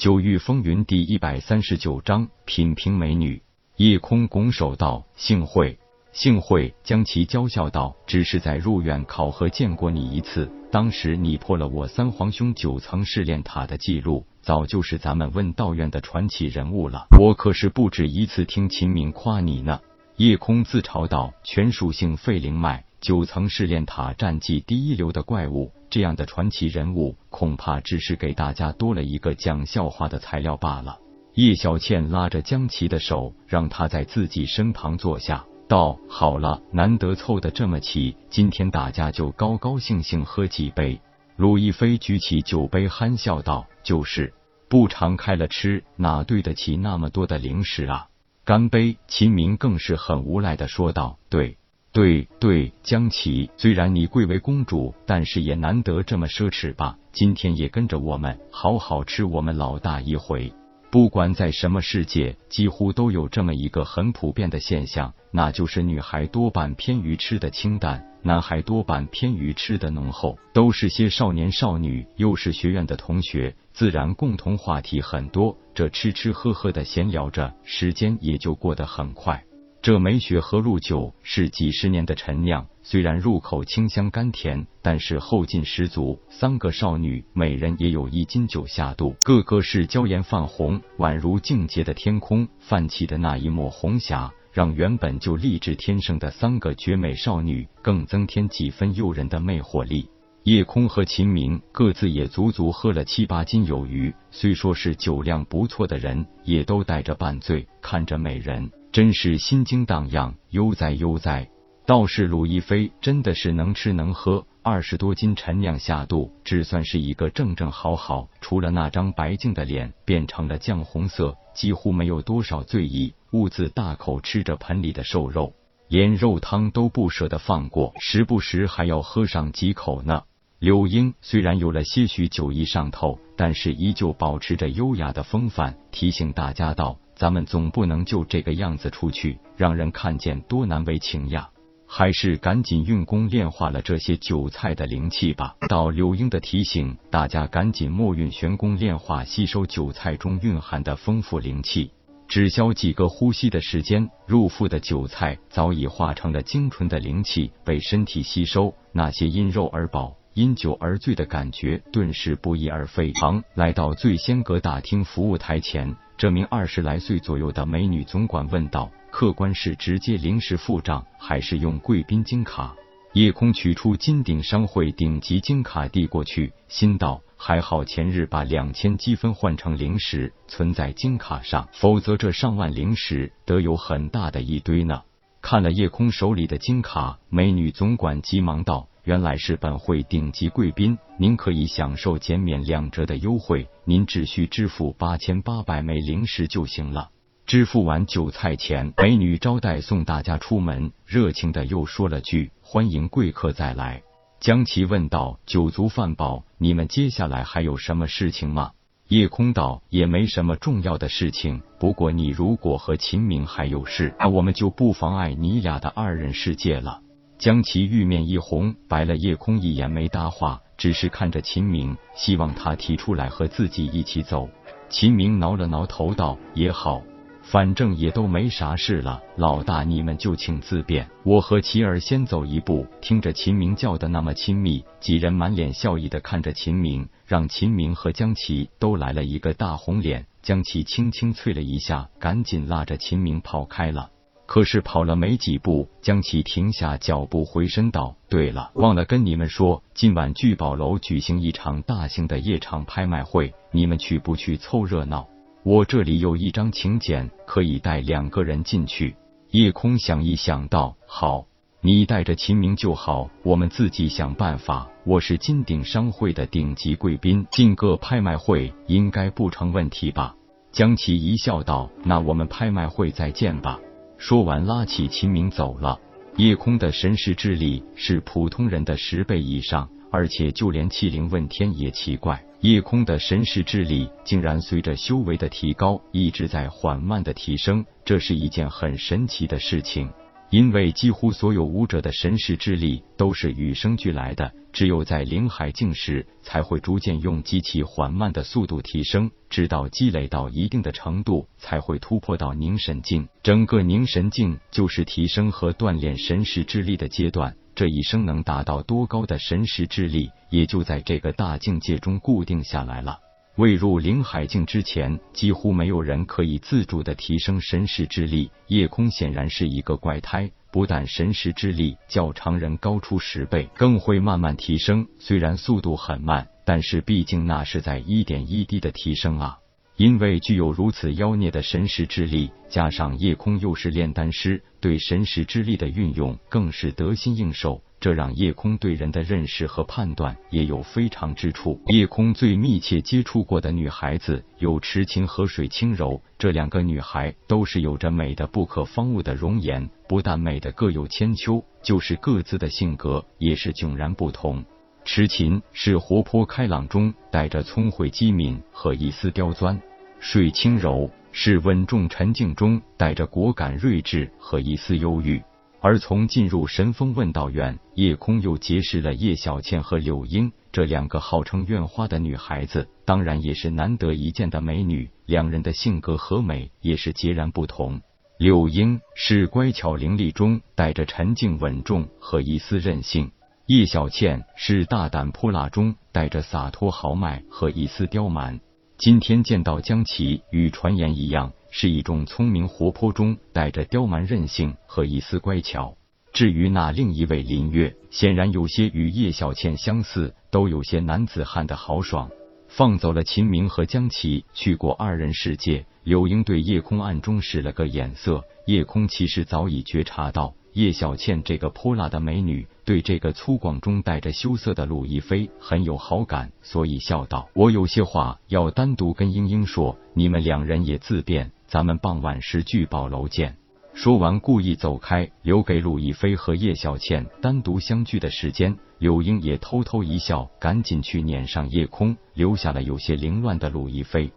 九域风云第一百三十九章品评美女。夜空拱手道：“幸会，幸会。”将其娇笑道：“只是在入院考核见过你一次，当时你破了我三皇兄九层试炼塔的记录，早就是咱们问道院的传奇人物了。我可是不止一次听秦明夸你呢。”夜空自嘲道：“全属性废灵脉。”九层试炼塔战绩第一流的怪物，这样的传奇人物，恐怕只是给大家多了一个讲笑话的材料罢了。叶小倩拉着江琪的手，让他在自己身旁坐下，道：“好了，难得凑得这么齐，今天大家就高高兴兴喝几杯。”陆亦飞举起酒杯，憨笑道：“就是，不常开了吃，哪对得起那么多的零食啊？”干杯！秦明更是很无赖的说道：“对。”对对，江琪，虽然你贵为公主，但是也难得这么奢侈吧？今天也跟着我们好好吃我们老大一回。不管在什么世界，几乎都有这么一个很普遍的现象，那就是女孩多半偏于吃的清淡，男孩多半偏于吃的浓厚。都是些少年少女，又是学院的同学，自然共同话题很多。这吃吃喝喝的闲聊着，时间也就过得很快。这梅雪和露酒是几十年的陈酿，虽然入口清香甘甜，但是后劲十足。三个少女每人也有一斤酒下肚，个个是娇颜泛红，宛如净洁的天空泛起的那一抹红霞，让原本就丽质天生的三个绝美少女更增添几分诱人的魅惑力。叶空和秦明各自也足足喝了七八斤有余，虽说是酒量不错的人，也都带着半醉，看着美人。真是心惊荡漾，悠哉悠哉。倒是鲁亦飞真的是能吃能喝，二十多斤陈酿下肚，只算是一个正正好好。除了那张白净的脸变成了酱红色，几乎没有多少醉意，兀自大口吃着盆里的瘦肉，连肉汤都不舍得放过，时不时还要喝上几口呢。柳英虽然有了些许酒意上头，但是依旧保持着优雅的风范，提醒大家道。咱们总不能就这个样子出去，让人看见多难为情呀！还是赶紧运功炼化了这些韭菜的灵气吧。到柳英的提醒，大家赶紧默运玄功炼化，吸收韭菜中蕴含的丰富灵气。只消几个呼吸的时间，入腹的韭菜早已化成了精纯的灵气，被身体吸收。那些因肉而饱。因酒而醉的感觉顿时不翼而飞。唐来到醉仙阁大厅服务台前，这名二十来岁左右的美女总管问道：“客官是直接临时付账，还是用贵宾金卡？”夜空取出金鼎商会顶级金卡递过去，心道：“还好前日把两千积分换成灵石存在金卡上，否则这上万灵石得有很大的一堆呢。”看了夜空手里的金卡，美女总管急忙道。原来是本会顶级贵宾，您可以享受减免两折的优惠，您只需支付八千八百枚零食就行了。支付完酒菜钱，美女招待送大家出门，热情的又说了句：“欢迎贵客再来。”江琪问道：“酒足饭饱，你们接下来还有什么事情吗？”夜空道：“也没什么重要的事情，不过你如果和秦明还有事，那我们就不妨碍你俩的二人世界了。”将其玉面一红，白了夜空一眼，没搭话，只是看着秦明，希望他提出来和自己一起走。秦明挠了挠头道：“也好，反正也都没啥事了。老大，你们就请自便，我和琪儿先走一步。”听着秦明叫的那么亲密，几人满脸笑意的看着秦明，让秦明和江琪都来了一个大红脸。江琪轻轻啐了一下，赶紧拉着秦明跑开了。可是跑了没几步，江琪停下脚步，回身道：“对了，忘了跟你们说，今晚聚宝楼举行一场大型的夜场拍卖会，你们去不去凑热闹？我这里有一张请柬，可以带两个人进去。”夜空想一想道：“好，你带着秦明就好，我们自己想办法。我是金鼎商会的顶级贵宾，进个拍卖会应该不成问题吧？”江琪一笑道：“那我们拍卖会再见吧。”说完，拉起秦明走了。夜空的神识智力是普通人的十倍以上，而且就连气灵问天也奇怪，夜空的神识智力竟然随着修为的提高一直在缓慢的提升，这是一件很神奇的事情。因为几乎所有武者的神识之力都是与生俱来的，只有在灵海境时才会逐渐用极其缓慢的速度提升，直到积累到一定的程度，才会突破到凝神境。整个凝神境就是提升和锻炼神识之力的阶段。这一生能达到多高的神识之力，也就在这个大境界中固定下来了。未入灵海境之前，几乎没有人可以自主的提升神识之力。夜空显然是一个怪胎，不但神识之力较常人高出十倍，更会慢慢提升。虽然速度很慢，但是毕竟那是在一点一滴的提升啊。因为具有如此妖孽的神识之力，加上夜空又是炼丹师，对神识之力的运用更是得心应手。这让夜空对人的认识和判断也有非常之处。夜空最密切接触过的女孩子有池琴和水清柔，这两个女孩都是有着美的不可方物的容颜，不但美的各有千秋，就是各自的性格也是迥然不同。池琴是活泼开朗中带着聪慧机敏和一丝刁钻。水清柔是稳重沉静中带着果敢睿智和一丝忧郁，而从进入神风问道院，夜空又结识了叶小倩和柳英这两个号称院花的女孩子，当然也是难得一见的美女。两人的性格和美也是截然不同。柳英是乖巧伶俐中带着沉静稳重和一丝任性，叶小倩是大胆泼辣中带着洒脱豪迈和一丝刁蛮。今天见到江琪，与传言一样，是一种聪明活泼中带着刁蛮任性和一丝乖巧。至于那另一位林月，显然有些与叶小倩相似，都有些男子汉的豪爽。放走了秦明和江琪，去过二人世界。柳英对夜空暗中使了个眼色，夜空其实早已觉察到。叶小倩这个泼辣的美女，对这个粗犷中带着羞涩的陆亦飞很有好感，所以笑道：“我有些话要单独跟英英说，你们两人也自便。咱们傍晚时聚宝楼见。”说完，故意走开，留给陆亦飞和叶小倩单独相聚的时间。柳英也偷偷一笑，赶紧去撵上夜空，留下了有些凌乱的陆亦飞。